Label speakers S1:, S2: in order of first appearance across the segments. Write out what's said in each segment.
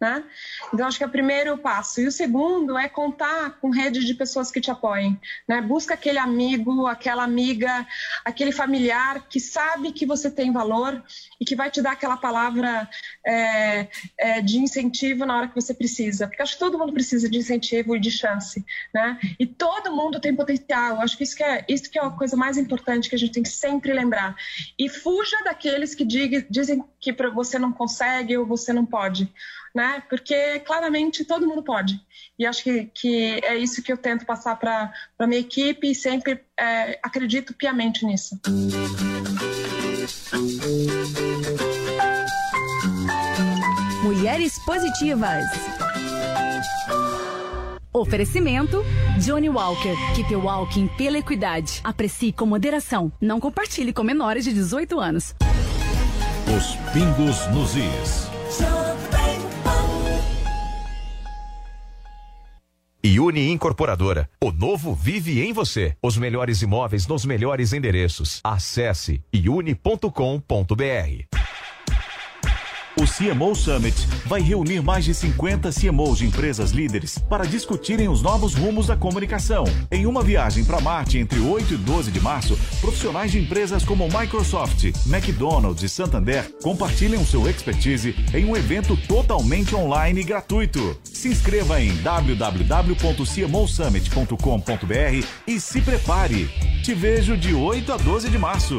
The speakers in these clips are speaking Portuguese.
S1: Né? Então, acho que é o primeiro passo. E o segundo é contar com rede de pessoas que te apoiem. Né? Busca aquele amigo, aquela amiga, aquele familiar que sabe que você tem valor e que vai te dar aquela palavra é, é, de incentivo na hora que você precisa. Porque acho que todo mundo precisa de incentivo e de chance. Né? E todo mundo tem potencial. Acho que isso, que é, isso que é a coisa mais importante que a gente tem que sempre lembrar. E fuja daqueles que diga, dizem que você não consegue ou você não pode né? Porque claramente todo mundo pode. E acho que, que é isso que eu tento passar para a minha equipe e sempre é, acredito piamente nisso.
S2: Mulheres Positivas. Oferecimento Johnny Walker. Keep walking pela equidade. Aprecie com moderação. Não compartilhe com menores de 18 anos.
S3: Os pingos nos is.
S4: Uni Incorporadora. O novo vive em você. Os melhores imóveis nos melhores endereços. Acesse iuni.com.br.
S3: CMO Summit vai reunir mais de 50 CMOs de empresas líderes para discutirem os novos rumos da comunicação. Em uma viagem para Marte entre 8 e 12 de março, profissionais de empresas como Microsoft, McDonald's e Santander compartilham seu expertise em um evento totalmente online e gratuito. Se inscreva em www.cmosummit.com.br e se prepare. Te vejo de 8 a 12 de março.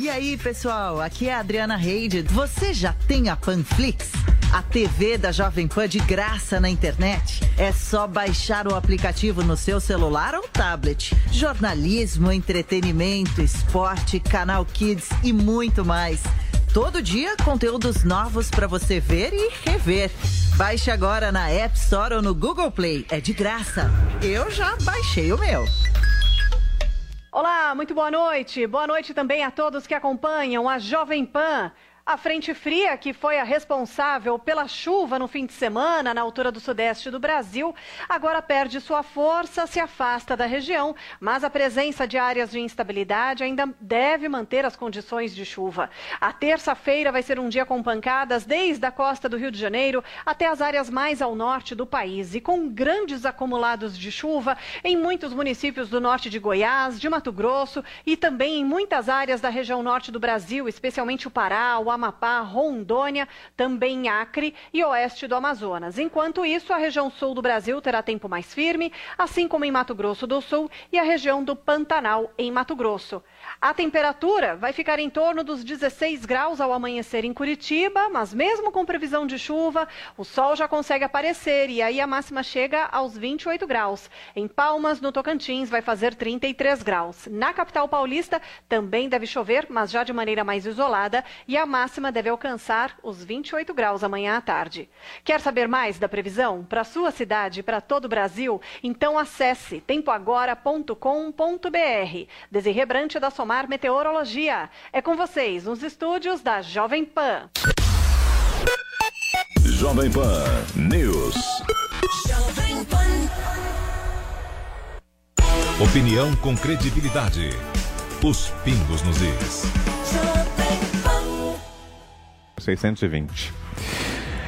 S5: E aí, pessoal, aqui é a Adriana Reide. Você já tem a Panflix? A TV da Jovem Pan de graça na internet? É só baixar o aplicativo no seu celular ou tablet. Jornalismo, entretenimento, esporte, canal Kids e muito mais. Todo dia, conteúdos novos para você ver e rever. Baixe agora na App Store ou no Google Play. É de graça. Eu já baixei o meu.
S6: Olá, muito boa noite. Boa noite também a todos que acompanham a Jovem Pan. A frente fria, que foi a responsável pela chuva no fim de semana na altura do sudeste do Brasil, agora perde sua força, se afasta da região, mas a presença de áreas de instabilidade ainda deve manter as condições de chuva. A terça-feira vai ser um dia com pancadas desde a costa do Rio de Janeiro até as áreas mais ao norte do país e com grandes acumulados de chuva em muitos municípios do norte de Goiás, de Mato Grosso e também em muitas áreas da região norte do Brasil, especialmente o Pará, o Amapá, Rondônia, também Acre e oeste do Amazonas. Enquanto isso, a região sul do Brasil terá tempo mais firme, assim como em Mato Grosso do Sul e a região do Pantanal, em Mato Grosso. A temperatura vai ficar em torno dos 16 graus ao amanhecer em Curitiba, mas mesmo com previsão de chuva, o sol já consegue aparecer e aí a máxima chega aos 28 graus. Em Palmas, no Tocantins, vai fazer 33 graus. Na capital paulista também deve chover, mas já de maneira mais isolada, e a máxima deve alcançar os 28 graus amanhã à tarde. Quer saber mais da previsão para sua cidade e para todo o Brasil? Então acesse tempoagora.com.br. Desirê Brante da Somar Meteorologia. É com vocês nos estúdios da Jovem Pan.
S3: Jovem Pan News.
S4: Opinião com credibilidade. Os pingos nos is.
S7: 620.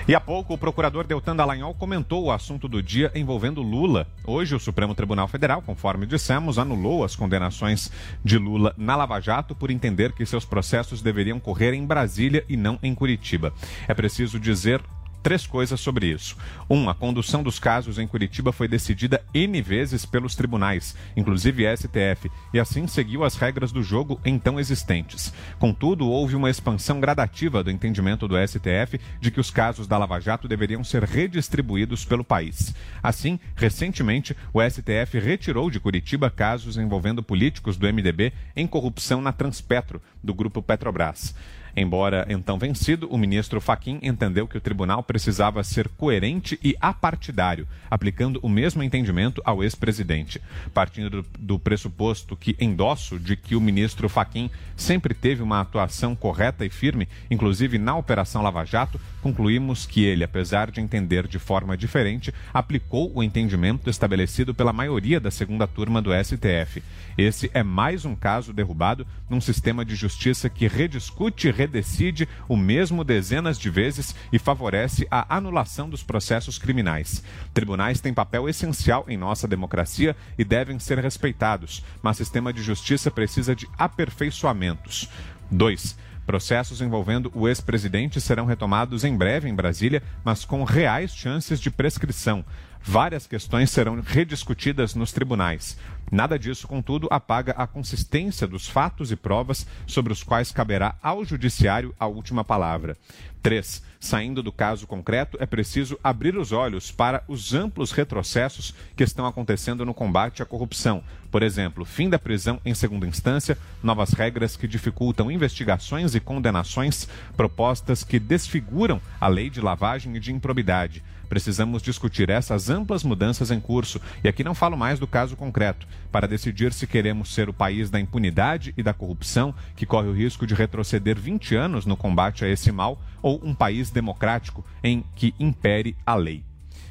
S7: E há pouco, o procurador Deltan Dallagnol comentou o assunto do dia envolvendo Lula. Hoje, o Supremo Tribunal Federal, conforme dissemos, anulou as condenações de Lula na Lava Jato por entender que seus processos deveriam correr em Brasília e não em Curitiba. É preciso dizer três coisas sobre isso. Um, a condução dos casos em Curitiba foi decidida N vezes pelos tribunais, inclusive STF, e assim seguiu as regras do jogo então existentes. Contudo, houve uma expansão gradativa do entendimento do STF de que os casos da Lava Jato deveriam ser redistribuídos pelo país. Assim, recentemente, o STF retirou de Curitiba casos envolvendo políticos do MDB em corrupção na Transpetro, do grupo Petrobras. Embora então vencido, o ministro Faquim entendeu que o tribunal precisava ser coerente e apartidário, aplicando o mesmo entendimento ao ex-presidente. Partindo do, pressuposto que endosso de que o ministro Faquim sempre teve uma atuação correta e firme, inclusive na Operação Lava Jato, concluímos que ele, apesar de entender de forma diferente, aplicou o entendimento estabelecido pela maioria da segunda turma do STF. Esse é mais um caso derrubado num sistema de justiça que rediscute e redecide o mesmo dezenas de vezes e favorece a anulação dos processos criminais. Tribunais têm papel essencial em nossa democracia e devem ser respeitados, mas sistema de justiça precisa de aperfeiçoamentos. 2. Processos envolvendo o ex-presidente serão retomados em breve em Brasília, mas com reais chances de prescrição. Várias questões serão rediscutidas nos tribunais. Nada disso, contudo, apaga a consistência dos fatos e provas sobre os quais caberá ao Judiciário a última palavra. 3. Saindo do caso concreto, é preciso abrir os olhos para os amplos retrocessos que estão acontecendo no combate à corrupção. Por exemplo, fim da prisão em segunda instância, novas regras que dificultam investigações e condenações, propostas que desfiguram a lei de lavagem e de improbidade. Precisamos discutir essas amplas mudanças em curso, e aqui não falo mais do caso concreto, para decidir se queremos ser o país da impunidade e da corrupção, que corre o risco de retroceder 20 anos no combate a esse mal, ou um país democrático em que impere a lei.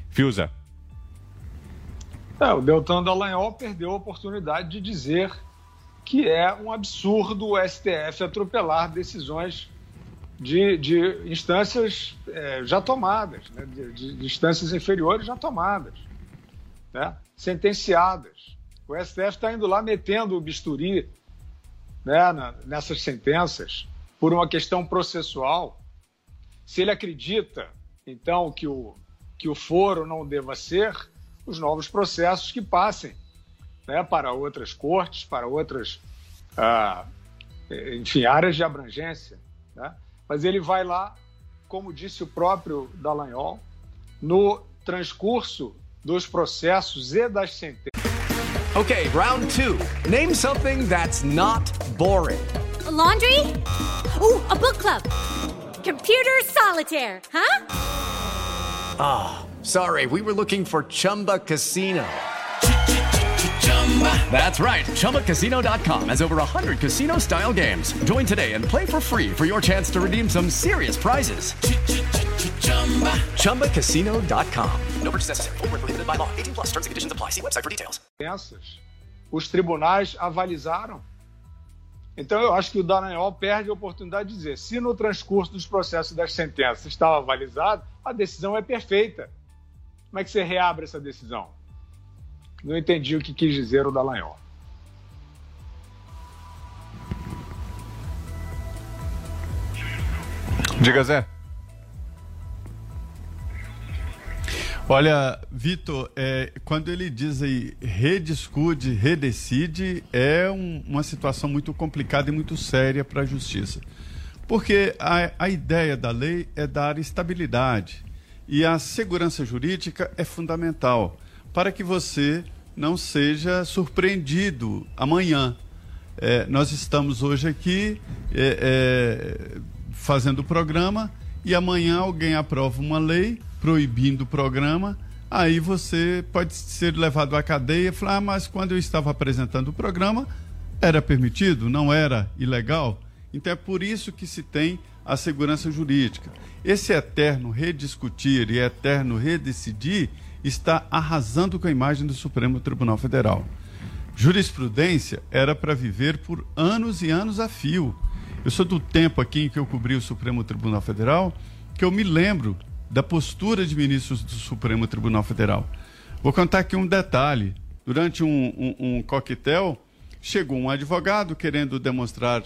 S7: Fiuza.
S8: É, o Deltan Dallagnol perdeu a oportunidade de dizer que é um absurdo o STF atropelar decisões de, de instâncias é, já tomadas, né? de, de, de, instâncias inferiores já tomadas, né? sentenciadas. O STF está indo lá metendo o bisturi né, na, nessas sentenças por uma questão processual. Se ele acredita, então, que o, que o foro não deva ser, os novos processos que passem né, para outras cortes, para outras, ah, enfim, áreas de abrangência. Né? Mas ele vai lá, como disse o próprio Dallagnol, no transcurso dos processos e das sentenças.
S9: Okay, round two. Name something that's not boring.
S10: A laundry? Ooh, a book club. Computer solitaire, huh?
S9: Ah, oh, sorry. We were looking for Chumba Casino. That's right. ChumbaCasino.com has over 100 casino style games. Join today and play for free for your chance to redeem some serious prizes. ChumbaCasino.com. No purchase necessary. Full prohibited by law. 18 plus terms and conditions apply. See website for details.
S8: Os tribunais avalizaram. Então eu acho que o Dallagnol perde a oportunidade de dizer: se no transcurso dos processos das sentenças estava avalizado, a decisão é perfeita. Como é que você reabre essa decisão? Não entendi o que quis dizer o Dallagnol.
S7: Diga, Zé.
S11: Olha, Vitor, é, quando ele diz aí rediscute, redecide, é um, uma situação muito complicada e muito séria para a justiça. Porque a, a ideia da lei é dar estabilidade e a segurança jurídica é fundamental para que você não seja surpreendido amanhã. É, nós estamos hoje aqui é, é, fazendo o programa e amanhã alguém aprova uma lei proibindo o programa. Aí você pode ser levado à cadeia e falar: ah, mas quando eu estava apresentando o programa era permitido, não era ilegal. Então é por isso que se tem a segurança jurídica. Esse eterno rediscutir e eterno redecidir está arrasando com a imagem do Supremo Tribunal Federal. Jurisprudência era para viver por anos e anos a fio. Eu sou do tempo aqui em que eu cobri o Supremo Tribunal Federal, que eu me lembro da postura de ministros do Supremo Tribunal Federal. Vou contar aqui um detalhe. Durante um, um, um coquetel, chegou um advogado querendo demonstrar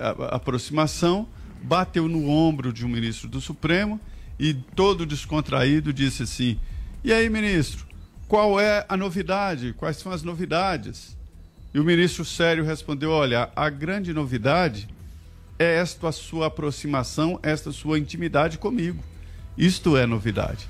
S11: a, a aproximação, bateu no ombro de um ministro do Supremo e, todo descontraído, disse assim: E aí, ministro, qual é a novidade? Quais são as novidades? E o ministro sério respondeu: Olha, a grande novidade é esta sua aproximação, esta sua intimidade comigo. Isto é novidade.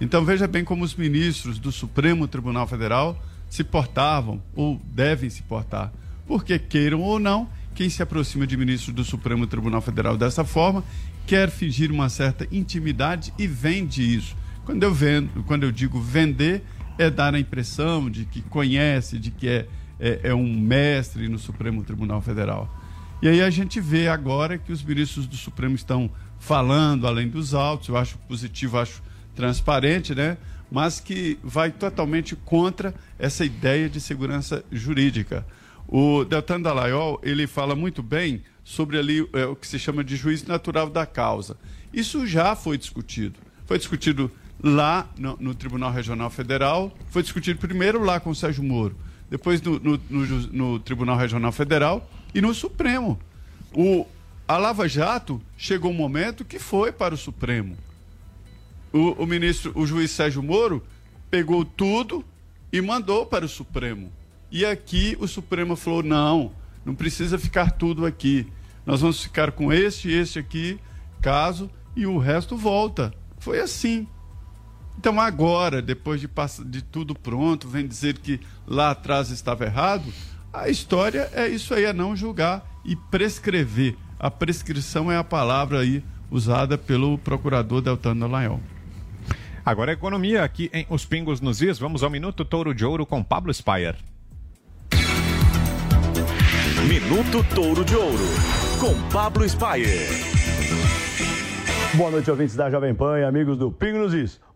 S11: Então veja bem como os ministros do Supremo Tribunal Federal se portavam ou devem se portar. Porque queiram ou não, quem se aproxima de ministro do Supremo Tribunal Federal dessa forma quer fingir uma certa intimidade e vende isso. Quando eu vendo, quando eu digo vender, é dar a impressão de que conhece, de que é, é, é um mestre no Supremo Tribunal Federal. E aí a gente vê agora que os ministros do Supremo estão falando além dos autos, eu acho positivo, acho transparente, né? Mas que vai totalmente contra essa ideia de segurança jurídica. O Deltan Dallagnol, ele fala muito bem sobre ali é, o que se chama de juízo natural da causa. Isso já foi discutido. Foi discutido lá no, no Tribunal Regional Federal, foi discutido primeiro lá com o Sérgio Moro, depois no, no, no Tribunal Regional Federal e no Supremo. O, a Lava Jato chegou um momento que foi para o Supremo. O, o ministro, o juiz Sérgio Moro, pegou tudo e mandou para o Supremo. E aqui o Supremo falou: não, não precisa ficar tudo aqui. Nós vamos ficar com este e este aqui, caso, e o resto volta. Foi assim. Então agora, depois de, de tudo pronto, vem dizer que lá atrás estava errado. A história é isso aí, é não julgar e prescrever. A prescrição é a palavra aí usada pelo procurador Deltano Dallagnol.
S7: Agora economia aqui em Os Pingos nos Is. Vamos ao Minuto Touro de Ouro com Pablo Spire.
S3: Minuto Touro de Ouro com Pablo Spire.
S12: Boa noite, ouvintes da Jovem Pan e amigos do Pingo.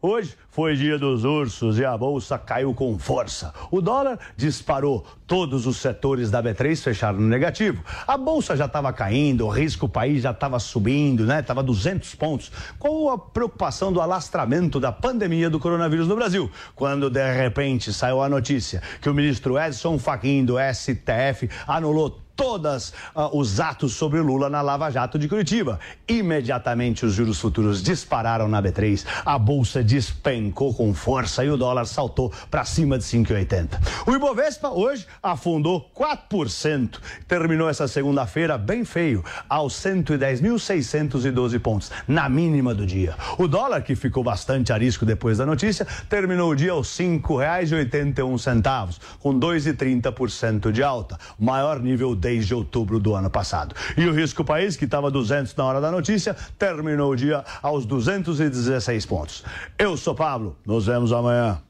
S12: Hoje foi dia dos ursos e a bolsa caiu com força. O dólar disparou. Todos os setores da B3 fecharam no negativo. A bolsa já estava caindo, o risco país já estava subindo, né? Estava 200 pontos. Com a preocupação do alastramento da pandemia do coronavírus no Brasil. Quando de repente saiu a notícia que o ministro Edson Fachin do STF anulou todos uh, os atos sobre Lula na Lava Jato de Curitiba. Imediatamente os juros futuros dispararam na B3, a bolsa despencou com força e o dólar saltou para cima de 5,80. O Ibovespa hoje afundou 4%, terminou essa segunda-feira bem feio, aos 110.612 pontos, na mínima do dia. O dólar, que ficou bastante a risco depois da notícia, terminou o dia aos R$ 5,81, com 2,30% de alta, maior nível desde outubro do ano passado. E o risco país, que estava 200 na hora da notícia, terminou o dia aos 216 pontos. Eu sou Pablo, nos vemos amanhã.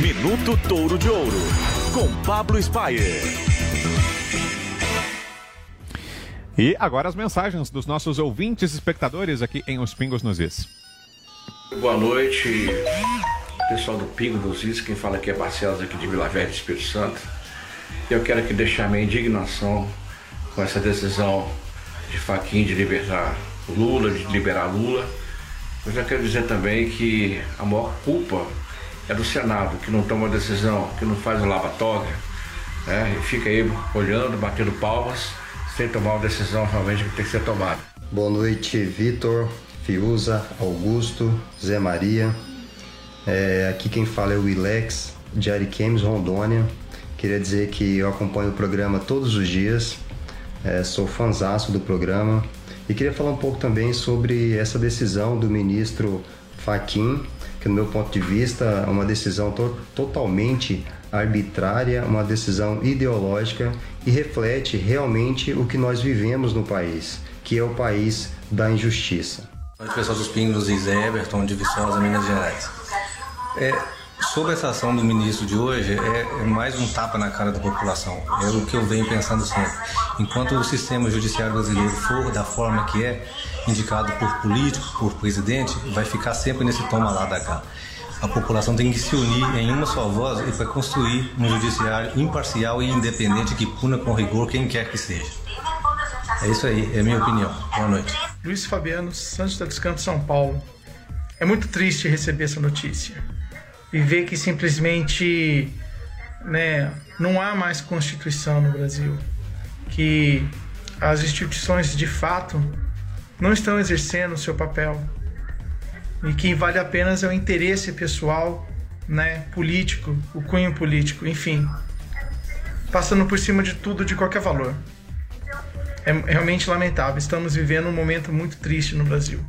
S3: Minuto Touro de Ouro, com Pablo Spire.
S7: E agora as mensagens dos nossos ouvintes e espectadores aqui em Os Pingos nos Is.
S13: Boa noite, pessoal do Pingo nos Is. Quem fala aqui é Barcelos, aqui de Vila Velha, Espírito Santo. Eu quero aqui deixar minha indignação com essa decisão de Faquin de liberar Lula, de liberar Lula. Eu já quero dizer também que a maior culpa é do Senado, que não toma decisão, que não faz o lava-toga, né? e fica aí olhando, batendo palmas, sem tomar uma decisão realmente que tem que ser tomada.
S14: Boa noite, Vitor, Fiuza, Augusto, Zé Maria. É, aqui quem fala é o Ilex, de Ariquemes, Rondônia. Queria dizer que eu acompanho o programa todos os dias, é, sou fãzaço do programa e queria falar um pouco também sobre essa decisão do ministro Faquim, que no meu ponto de vista é uma decisão to totalmente arbitrária, uma decisão ideológica e reflete realmente o que nós vivemos no país, que é o país da injustiça.
S15: Oi, pessoal dos Pingos e Zé Everton de Viçosa, Minas Gerais. É, Sobre essa ação do ministro de hoje, é, é, mais um tapa na cara da população. É o que eu venho pensando sempre. Enquanto o sistema judiciário brasileiro for da forma que é, indicado por político, por presidente, vai ficar sempre nesse toma lá da cá. A população tem que se unir em uma só voz e para construir um judiciário imparcial e independente que puna com rigor quem quer que seja. É isso aí, é minha opinião. Boa noite.
S16: Luiz Fabiano, Santos dos Campos, São Paulo. É muito triste receber essa notícia e ver que simplesmente né, não há mais Constituição no Brasil, que as instituições de fato não estão exercendo o seu papel e que vale apenas é o interesse pessoal, né, político, o cunho político, enfim, passando por cima de tudo de qualquer valor. É realmente lamentável. Estamos vivendo um momento muito triste no Brasil.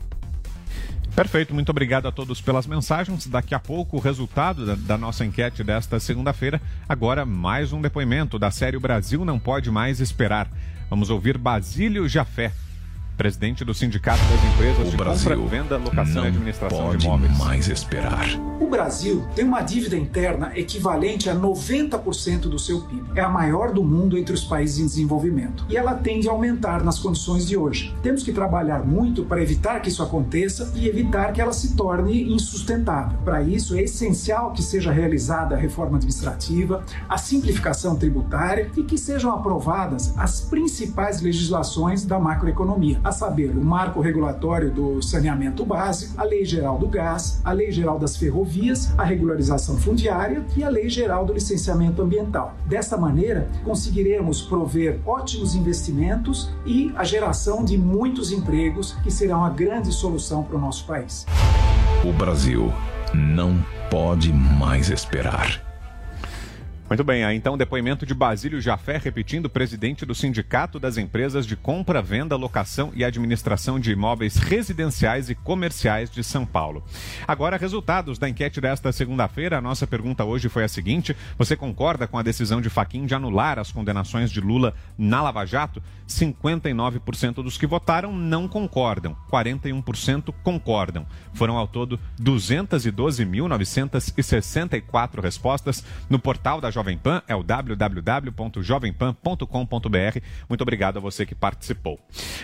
S7: Perfeito, muito obrigado a todos pelas mensagens. Daqui a pouco o resultado da, da nossa enquete desta segunda-feira. Agora mais um depoimento da série O Brasil não pode mais esperar. Vamos ouvir Basílio Jafé, presidente do Sindicato das Empresas
S17: o
S7: de
S17: Brasil
S7: Compra, Venda, Locação
S17: não
S7: e Administração
S17: pode
S7: de Imóveis.
S17: mais esperar.
S18: O Brasil tem uma dívida interna equivalente a 90% do seu PIB. É a maior do mundo entre os países em desenvolvimento. E ela tende a aumentar nas condições de hoje. Temos que trabalhar muito para evitar que isso aconteça e evitar que ela se torne insustentável. Para isso, é essencial que seja realizada a reforma administrativa, a simplificação tributária e que sejam aprovadas as principais legislações da macroeconomia, a saber, o marco regulatório do saneamento básico, a Lei Geral do Gás, a Lei Geral das Ferrovias, a regularização fundiária e a Lei Geral do Licenciamento Ambiental. Desta maneira, conseguiremos prover ótimos investimentos e a geração de muitos empregos que serão a grande solução para o nosso país.
S17: O Brasil não pode mais esperar.
S7: Muito bem, aí então depoimento de Basílio Jafé, repetindo, presidente do Sindicato das Empresas de Compra, Venda, Locação e Administração de Imóveis Residenciais e Comerciais de São Paulo. Agora, resultados da enquete desta segunda-feira. A nossa pergunta hoje foi a seguinte: você concorda com a decisão de Faquim de anular as condenações de Lula na Lava Jato? 59% dos que votaram não concordam, 41% concordam. Foram ao todo 212.964 respostas no portal da Jovem Pan, é o www.jovempan.com.br. Muito obrigado a você que participou.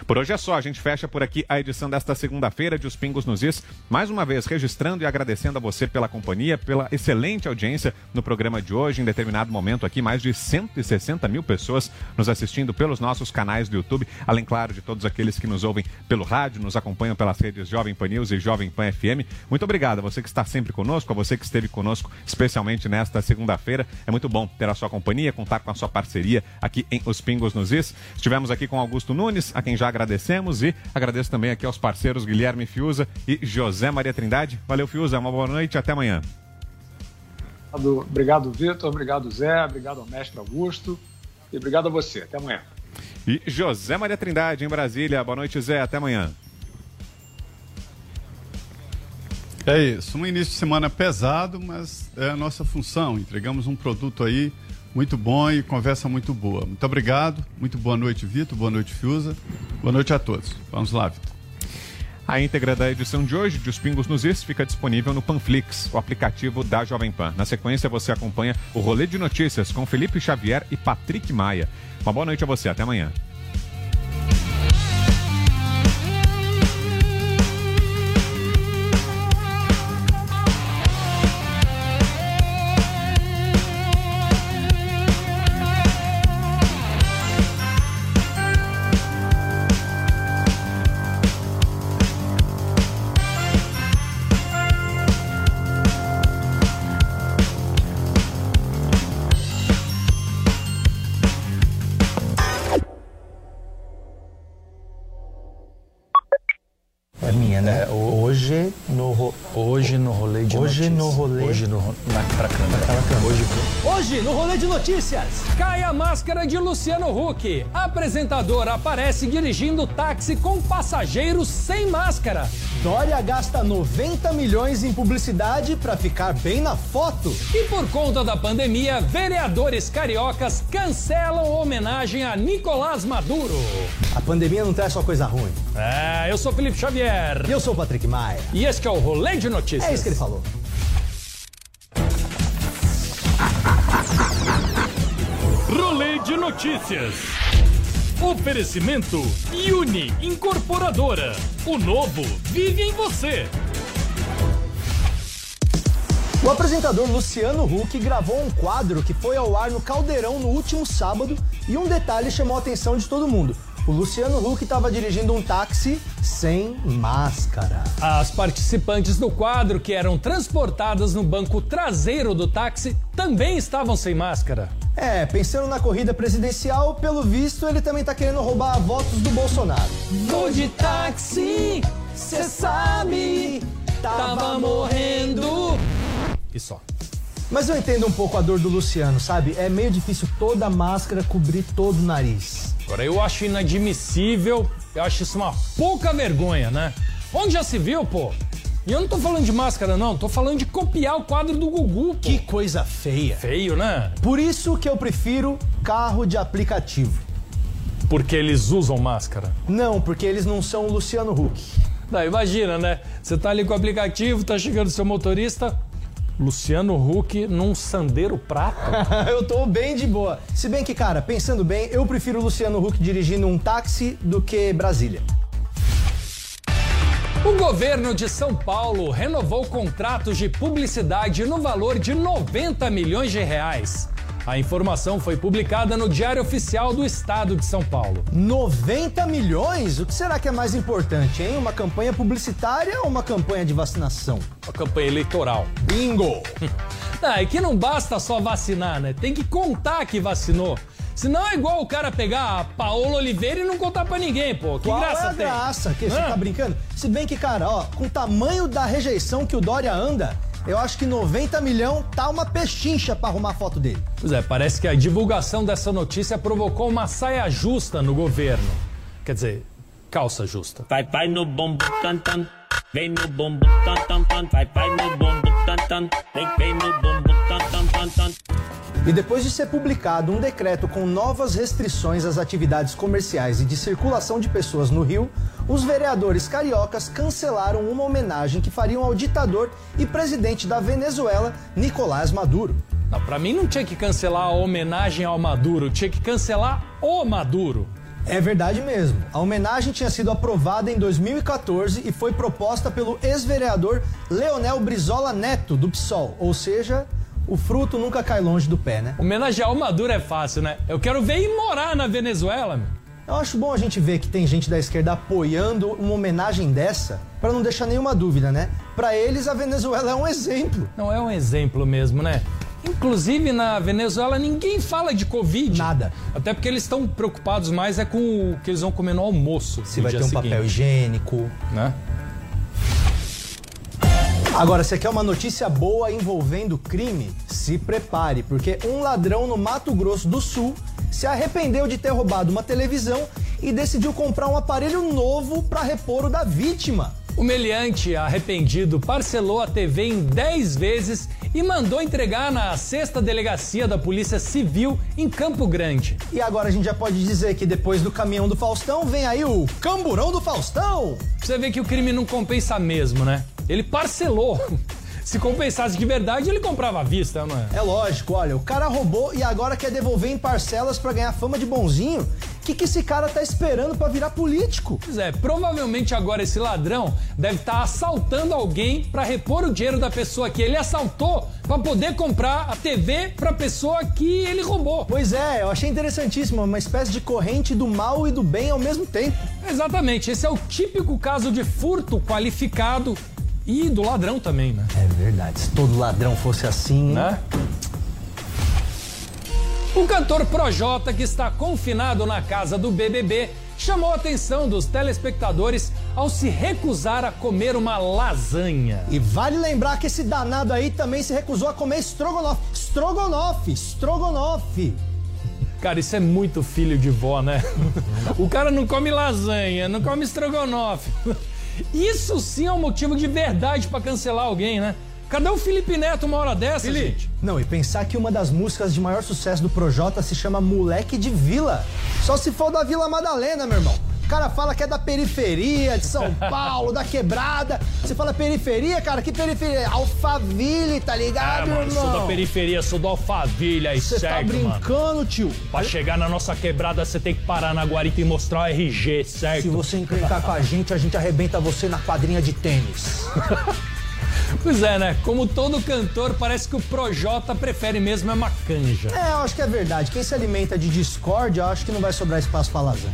S7: Por hoje é só, a gente fecha por aqui a edição desta segunda-feira de Os Pingos nos Is. Mais uma vez, registrando e agradecendo a você pela companhia, pela excelente audiência no programa de hoje. Em determinado momento aqui, mais de 160 mil pessoas nos assistindo pelos nossos canais do YouTube, além, claro, de todos aqueles que nos ouvem pelo rádio, nos acompanham pelas redes Jovem Pan News e Jovem Pan FM. Muito obrigado a você que está sempre conosco, a você que esteve conosco, especialmente nesta segunda-feira. É muito bom ter a sua companhia, contar com a sua parceria aqui em Os Pingos nos Is. Estivemos aqui com Augusto Nunes, a quem já agradecemos, e agradeço também aqui aos parceiros Guilherme Fiuza e José Maria Trindade. Valeu, Fiuza, uma boa noite até amanhã.
S8: Obrigado, Vitor. Obrigado, Zé. Obrigado ao mestre Augusto. E obrigado a você. Até amanhã.
S7: E José Maria Trindade, em Brasília. Boa noite, Zé. Até amanhã.
S11: É isso, um início de semana pesado, mas é a nossa função. Entregamos um produto aí muito bom e conversa muito boa. Muito obrigado, muito boa noite, Vitor, boa noite, Fiuza. Boa noite a todos. Vamos lá, Vitor.
S7: A íntegra da edição de hoje de Os Pingos nos Is fica disponível no Panflix, o aplicativo da Jovem Pan. Na sequência, você acompanha o Rolê de Notícias com Felipe Xavier e Patrick Maia. Uma boa noite a você, até amanhã.
S19: Hoje no ro... hoje no rolê de hoje no rolê hoje no na pra câmera. Hoje
S20: Hoje, no Rolê de Notícias, cai a máscara de Luciano Huck. Apresentador aparece dirigindo táxi com passageiros sem máscara.
S21: Dória gasta 90 milhões em publicidade para ficar bem na foto.
S20: E por conta da pandemia, vereadores cariocas cancelam homenagem a Nicolás Maduro.
S21: A pandemia não traz só coisa ruim.
S20: É, eu sou Felipe Xavier.
S21: E eu sou o Patrick Maia.
S20: E esse que é o Rolê de Notícias.
S21: É isso que ele falou.
S20: Rolê de Notícias. Oferecimento Uni Incorporadora. O novo vive em você.
S21: O apresentador Luciano Huck gravou um quadro que foi ao ar no Caldeirão no último sábado e um detalhe chamou a atenção de todo mundo. O Luciano Huck estava dirigindo um táxi sem máscara.
S20: As participantes do quadro, que eram transportadas no banco traseiro do táxi, também estavam sem máscara.
S21: É, pensando na corrida presidencial, pelo visto ele também tá querendo roubar votos do Bolsonaro.
S20: Vou de táxi, cê sabe, tava morrendo. E só.
S21: Mas eu entendo um pouco a dor do Luciano, sabe? É meio difícil toda a máscara cobrir todo o nariz.
S20: Agora eu acho inadmissível, eu acho isso uma pouca vergonha, né? Onde já se viu, pô? E eu não tô falando de máscara, não, tô falando de copiar o quadro do Gugu. Pô.
S21: Que coisa feia.
S20: Feio, né?
S21: Por isso que eu prefiro carro de aplicativo.
S20: Porque eles usam máscara?
S21: Não, porque eles não são o Luciano Huck.
S20: Não, imagina, né? Você tá ali com o aplicativo, tá chegando o seu motorista, Luciano Huck num sandeiro prata?
S21: eu tô bem de boa. Se bem que, cara, pensando bem, eu prefiro o Luciano Huck dirigindo um táxi do que Brasília.
S20: O governo de São Paulo renovou contratos de publicidade no valor de 90 milhões de reais. A informação foi publicada no Diário Oficial do Estado de São Paulo.
S21: 90 milhões? O que será que é mais importante, hein? Uma campanha publicitária ou uma campanha de vacinação?
S20: Uma campanha eleitoral.
S21: Bingo!
S20: ah, é que não basta só vacinar, né? Tem que contar que vacinou. Senão é igual o cara pegar a Paola Oliveira e não contar pra ninguém, pô. Que
S21: Qual
S20: graça
S21: é a
S20: tem?
S21: graça? Que você tá brincando? Se bem que, cara, ó, com o tamanho da rejeição que o Dória anda, eu acho que 90 milhão tá uma pechincha pra arrumar a foto dele.
S20: Pois é, parece que a divulgação dessa notícia provocou uma saia justa no governo. Quer dizer, calça justa.
S22: Vai, vai no bombo tan tan, vem no bombo tan tan tan, vai, vai no bombo tan tan, vem, vem no bombo tan tan tan tan.
S21: E depois de ser publicado um decreto com novas restrições às atividades comerciais e de circulação de pessoas no Rio, os vereadores cariocas cancelaram uma homenagem que fariam ao ditador e presidente da Venezuela, Nicolás Maduro.
S20: Pra mim não tinha que cancelar a homenagem ao Maduro, tinha que cancelar o Maduro.
S21: É verdade mesmo. A homenagem tinha sido aprovada em 2014 e foi proposta pelo ex-vereador Leonel Brizola Neto, do PSOL, ou seja, o fruto nunca cai longe do pé, né?
S20: Homenagear o Maduro é fácil, né? Eu quero ver ir morar na Venezuela, meu.
S21: Eu acho bom a gente ver que tem gente da esquerda apoiando uma homenagem dessa, para não deixar nenhuma dúvida, né? Para eles a Venezuela é um exemplo.
S20: Não é um exemplo mesmo, né? Inclusive na Venezuela ninguém fala de Covid.
S21: Nada.
S20: Até porque eles estão preocupados mais é com o que eles vão comer no almoço.
S21: Se
S20: no
S21: vai ter um
S20: seguinte,
S21: papel higiênico,
S20: né?
S21: Agora, você quer uma notícia boa envolvendo crime? Se prepare, porque um ladrão no Mato Grosso do Sul se arrependeu de ter roubado uma televisão e decidiu comprar um aparelho novo para repor o da vítima.
S20: O meliante arrependido parcelou a TV em 10 vezes e mandou entregar na sexta delegacia da Polícia Civil em Campo Grande.
S21: E agora a gente já pode dizer que depois do caminhão do Faustão vem aí o camburão do Faustão.
S20: Você vê que o crime não compensa mesmo, né? Ele parcelou. Se compensasse de verdade, ele comprava à vista, não é?
S21: É lógico, olha, o cara roubou e agora quer devolver em parcelas para ganhar fama de bonzinho. O que, que esse cara tá esperando para virar político?
S20: Pois é, provavelmente agora esse ladrão deve estar assaltando alguém para repor o dinheiro da pessoa que ele assaltou para poder comprar a TV para pessoa que ele roubou.
S21: Pois é, eu achei interessantíssimo, uma espécie de corrente do mal e do bem ao mesmo tempo.
S20: Exatamente, esse é o típico caso de furto qualificado e do ladrão também, né?
S21: É verdade, se todo ladrão fosse assim.
S20: Né? O cantor Projota, que está confinado na casa do BBB, chamou a atenção dos telespectadores ao se recusar a comer uma lasanha.
S21: E vale lembrar que esse danado aí também se recusou a comer estrogonofe. Estrogonofe, estrogonofe.
S20: Cara, isso é muito filho de vó, né? o cara não come lasanha, não come estrogonofe. Isso sim é um motivo de verdade para cancelar alguém, né? Cadê o Felipe Neto uma hora dessa,
S21: Felipe.
S20: gente?
S21: Não, e pensar que uma das músicas de maior sucesso do Projota se chama Moleque de Vila. Só se for da Vila Madalena, meu irmão. O cara fala que é da periferia de São Paulo, da quebrada. Você fala periferia, cara? Que periferia? Alphaville, tá ligado,
S20: Ah, mano,
S21: irmão?
S20: sou da periferia, sou do Alphaville aí,
S21: Você tá
S20: certo, mano?
S21: brincando, tio?
S20: Pra chegar na nossa quebrada, você tem que parar na guarita e mostrar o RG, certo?
S21: Se você encrencar com a gente, a gente arrebenta você na quadrinha de tênis.
S20: Pois é, né? Como todo cantor, parece que o Projota prefere mesmo é uma canja.
S21: É, eu acho que é verdade. Quem se alimenta de discórdia, eu acho que não vai sobrar espaço pra lasanha.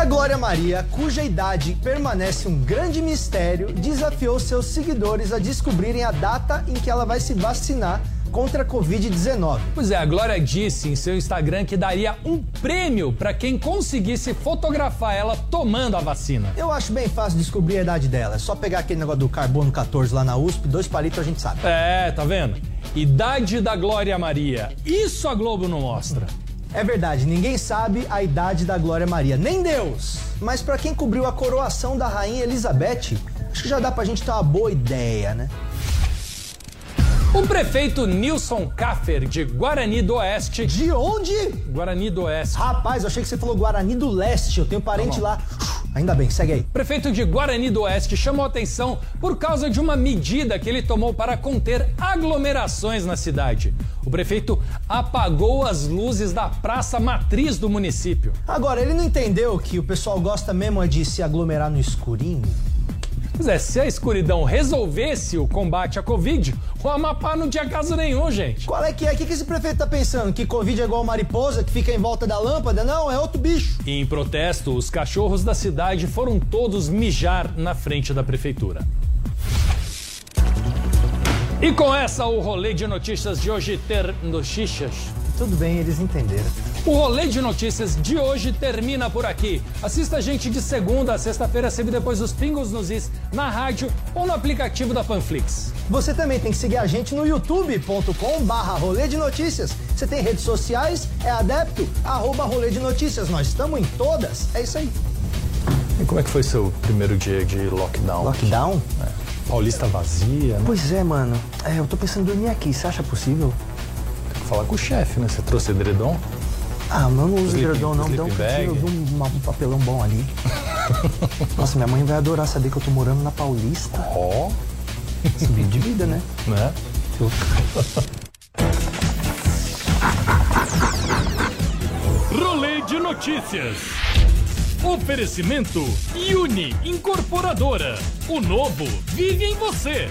S21: A Glória Maria, cuja idade permanece um grande mistério, desafiou seus seguidores a descobrirem a data em que ela vai se vacinar contra a Covid-19.
S20: Pois é, a Glória disse em seu Instagram que daria um prêmio para quem conseguisse fotografar ela tomando a vacina.
S21: Eu acho bem fácil descobrir a idade dela. É só pegar aquele negócio do carbono 14 lá na USP, dois palitos a gente sabe.
S20: É, tá vendo? Idade da Glória Maria. Isso a Globo não mostra.
S21: É verdade, ninguém sabe a idade da Glória Maria, nem Deus. Mas para quem cobriu a coroação da rainha Elizabeth, acho que já dá pra gente ter uma boa ideia, né?
S20: O prefeito Nilson Kaffer, de Guarani do Oeste.
S21: De onde?
S20: Guarani do Oeste.
S21: Rapaz, eu achei que você falou Guarani do Leste. Eu tenho parente lá. Ainda bem, segue aí.
S20: Prefeito de Guarani do Oeste chamou atenção por causa de uma medida que ele tomou para conter aglomerações na cidade. O prefeito apagou as luzes da praça matriz do município.
S21: Agora, ele não entendeu que o pessoal gosta mesmo é de se aglomerar no escurinho?
S20: Pois é, se a escuridão resolvesse o combate à Covid, o Amapá não tinha caso nenhum, gente.
S21: Qual é que é? O que, esse prefeito tá pensando? Que Covid é igual mariposa que fica em volta da lâmpada? Não, é outro bicho.
S20: E em protesto, os cachorros da cidade foram todos mijar na frente da prefeitura. E com essa, o rolê de notícias de hoje ter notícias.
S21: Tudo bem, eles entenderam.
S20: O rolê de notícias de hoje termina por aqui. Assista a gente de segunda a sexta-feira, sempre depois dos pingos nos is, na rádio ou no aplicativo da Panflix.
S21: Você também tem que seguir a gente no youtube.com barra rolê de notícias. Você tem redes sociais, é adepto, arroba rolê de notícias. Nós estamos em todas. É isso aí.
S20: E como é que foi seu primeiro dia de lockdown?
S21: Lockdown?
S20: É. Paulista vazia, né?
S21: Pois é, mano. É, eu tô pensando em dormir aqui. Você acha possível?
S20: Tem que falar com o chefe, né? Você trouxe edredom?
S21: Ah, eu não uso edredom, não. Dá um cantinho, eu
S20: bag?
S21: vi um, um papelão bom ali. Nossa, minha mãe vai adorar saber que eu tô morando na Paulista.
S20: Ó.
S21: Subir de vida, né?
S20: Né? Rolê de notícias. Oferecimento Uni Incorporadora. O novo vive em você.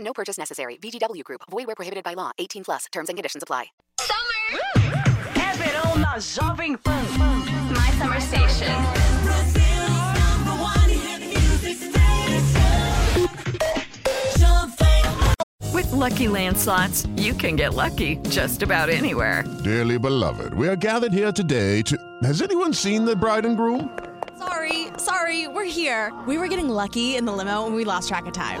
S23: No purchase necessary. VGW Group. Void where prohibited by law. 18 plus. Terms and conditions apply. Summer.
S5: É verão na Jovem Pan.
S24: My summer station.
S25: With Lucky Land slots, you can get lucky just about anywhere.
S26: Dearly beloved, we are gathered here today to. Has anyone seen the bride and groom?
S27: Sorry, sorry, we're here. We were getting lucky in the limo and we lost track of time.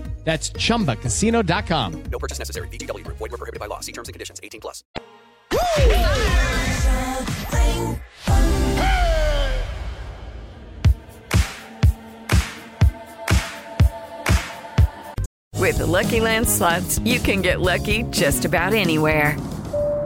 S28: That's chumbacasino.com.
S29: No purchase necessary. VGW Group. Void were prohibited by law. See terms and conditions. 18 plus.
S25: With the Lucky Land slots, you can get lucky just about anywhere.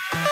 S30: Bye.